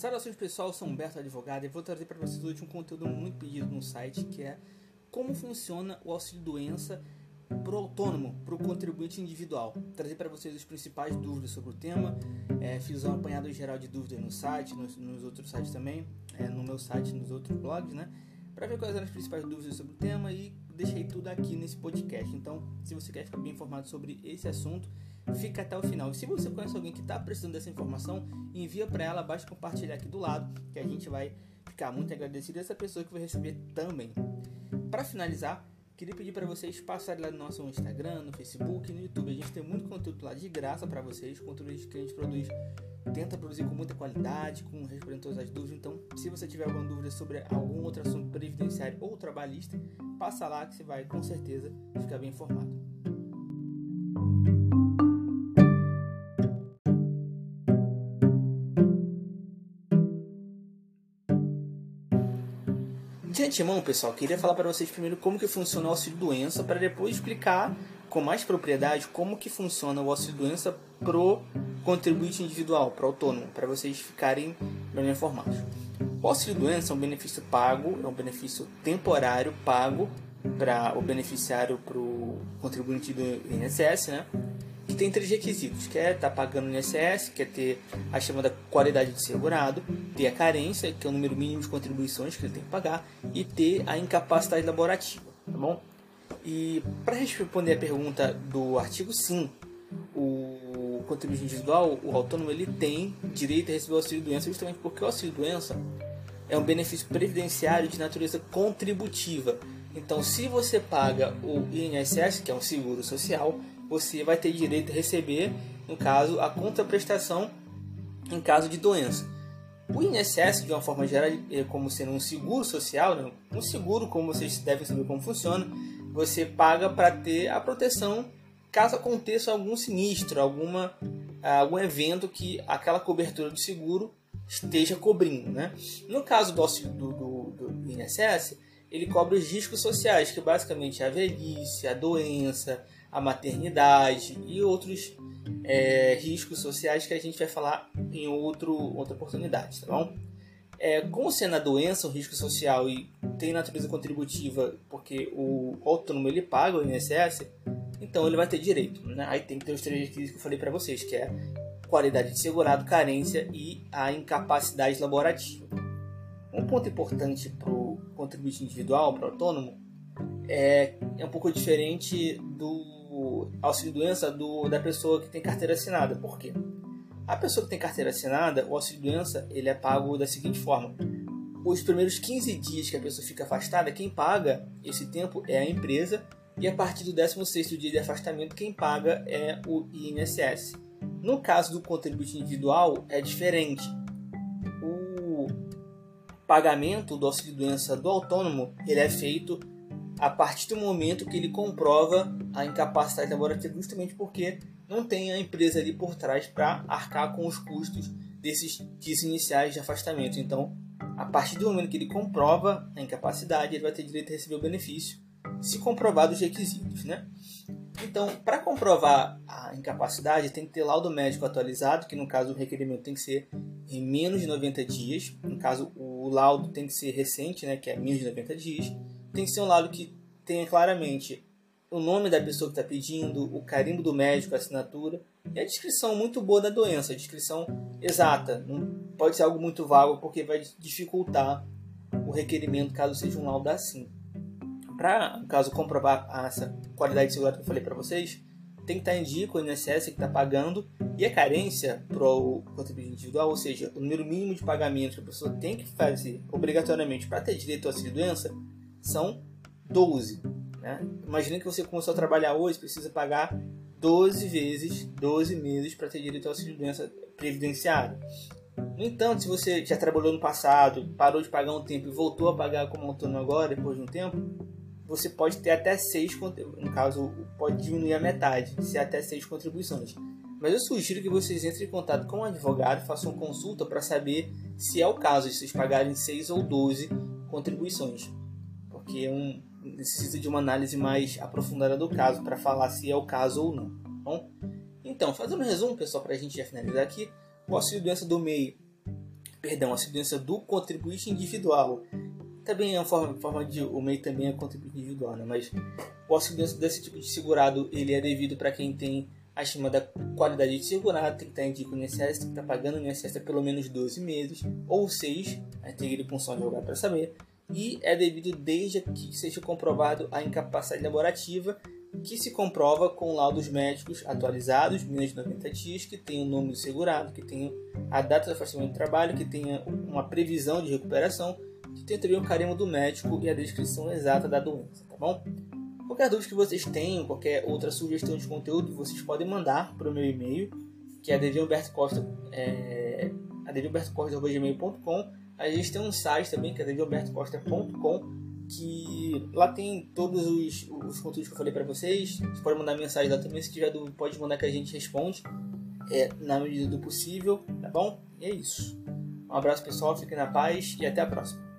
Saudações pessoal, eu sou Humberto Advogado e vou trazer para vocês hoje um conteúdo muito pedido no site que é como funciona o auxílio doença para o autônomo, para o contribuinte individual. Trazer para vocês as principais dúvidas sobre o tema, é, fiz um apanhado geral de dúvidas no site, nos, nos outros sites também, é, no meu site, nos outros blogs, né? Para ver quais eram as principais dúvidas sobre o tema e deixei tudo aqui nesse podcast. Então, se você quer ficar bem informado sobre esse assunto, fica até o final. E se você conhece alguém que está precisando dessa informação, envia para ela, basta compartilhar aqui do lado, que a gente vai ficar muito agradecido a essa pessoa que vai receber também. Para finalizar, queria pedir para vocês passarem lá no nosso Instagram, no Facebook, no YouTube. A gente tem muito conteúdo lá de graça para vocês, conteúdo que a gente produz, tenta produzir com muita qualidade, com respondendo todas as dúvidas. Então, se você tiver alguma dúvida sobre algum outro assunto previdenciário ou trabalhista, passa lá que você vai com certeza ficar bem informado. De antemão, pessoal, queria falar para vocês primeiro como que funciona o auxílio doença, para depois explicar com mais propriedade como que funciona o auxílio doença pro contribuinte individual, pro autônomo, para vocês ficarem bem informados. O auxílio doença é um benefício pago, é um benefício temporário pago para o beneficiário, para o contribuinte do INSS, né? Que tem três requisitos: quer estar tá pagando o INSS, quer ter a chamada qualidade de segurado, ter a carência, que é o número mínimo de contribuições que ele tem que pagar, e ter a incapacidade laborativa, tá bom? E para responder a pergunta do artigo 5, o contribuinte individual, o autônomo, ele tem direito a receber o auxílio doença justamente porque o auxílio doença é um benefício previdenciário de natureza contributiva. Então, se você paga o INSS, que é um seguro social, você vai ter direito a receber, no caso, a contraprestação em caso de doença. O INSS, de uma forma geral, é como sendo um seguro social, né? um seguro, como vocês devem saber como funciona, você paga para ter a proteção caso aconteça algum sinistro, alguma, algum evento que aquela cobertura do seguro esteja cobrindo. Né? No caso do, do, do, do INSS, ele cobre os riscos sociais, que basicamente é a velhice, a doença, a maternidade e outros é, riscos sociais que a gente vai falar em outro, outra oportunidade, tá bom? É, como sendo a doença um risco social e tem natureza contributiva porque o autônomo ele paga o INSS, então ele vai ter direito. Né? Aí tem que ter os três requisitos que eu falei para vocês, que é qualidade de segurado, carência e a incapacidade laborativa. Um ponto importante para o contribuinte individual, para o autônomo, é, é um pouco diferente do auxílio doença do, da pessoa que tem carteira assinada. Por quê? A pessoa que tem carteira assinada, o auxílio doença, ele é pago da seguinte forma: os primeiros 15 dias que a pessoa fica afastada, quem paga esse tempo é a empresa, e a partir do 16º dia de afastamento, quem paga é o INSS. No caso do contribuinte individual, é diferente. O pagamento do auxílio doença do autônomo, ele é feito a partir do momento que ele comprova a incapacidade laborativa, justamente porque não tem a empresa ali por trás para arcar com os custos desses dias iniciais de afastamento. Então, a partir do momento que ele comprova a incapacidade, ele vai ter direito a receber o benefício, se comprovar os requisitos, né? Então, para comprovar a incapacidade, tem que ter laudo médico atualizado, que no caso o requerimento tem que ser em menos de 90 dias. No caso, o laudo tem que ser recente, né, que é menos de 90 dias tem que ser um laudo que tenha claramente o nome da pessoa que está pedindo, o carimbo do médico, a assinatura e a descrição muito boa da doença, a descrição exata. Não pode ser algo muito vago porque vai dificultar o requerimento caso seja um laudo assim. Para, no caso, comprovar essa qualidade de segurança que eu falei para vocês, tem que estar em dia com o INSS que está pagando e a carência para o contribuinte individual, ou seja, o número mínimo de pagamento que a pessoa tem que fazer obrigatoriamente para ter direito ao auxílio doença são 12. Né? Imagina que você começou a trabalhar hoje, precisa pagar 12 vezes 12 meses para ter direito ao auxílio doença previdenciário. No entanto, se você já trabalhou no passado, parou de pagar um tempo e voltou a pagar como autônomo agora, depois de um tempo, você pode ter até 6, no caso, pode diminuir a metade, se até 6 contribuições. Mas eu sugiro que vocês entrem em contato com um advogado façam consulta para saber se é o caso de vocês pagarem 6 ou 12 contribuições porque é um, necessita de uma análise mais aprofundada do caso para falar se é o caso ou não. Tá bom? Então, fazendo um resumo, pessoal, para a gente já finalizar aqui, o auxílio doença do MEI perdão, auxílio doença do contribuinte individual. Também é uma forma, forma de o MEI também é contribuinte individual, né? Mas o auxílio doença desse tipo de segurado ele é devido para quem tem acima da qualidade de segurado, tem que estar em dia com INSS, tem que estar pagando o INSS há pelo menos 12 meses ou 6, aí tem que ir com só advogado para saber. E é devido desde que seja comprovado a incapacidade laborativa que se comprova com laudos médicos atualizados, menos de 90 dias, que tenham o nome do segurado, que tenham a data de afastamento do trabalho, que tenha uma previsão de recuperação, que tenha também o carimbo do médico e a descrição exata da doença, tá bom? Qualquer dúvida que vocês tenham, qualquer outra sugestão de conteúdo, vocês podem mandar para o meu e-mail, que é adevumbertocosta, é, A gente tem um site também, que é adevumbertocosta.com, que lá tem todos os, os conteúdos que eu falei para vocês. Você pode mandar mensagem lá também, se tiver dúvida, pode mandar que a gente responde é, na medida do possível, tá bom? E é isso. Um abraço pessoal, fiquem na paz e até a próxima.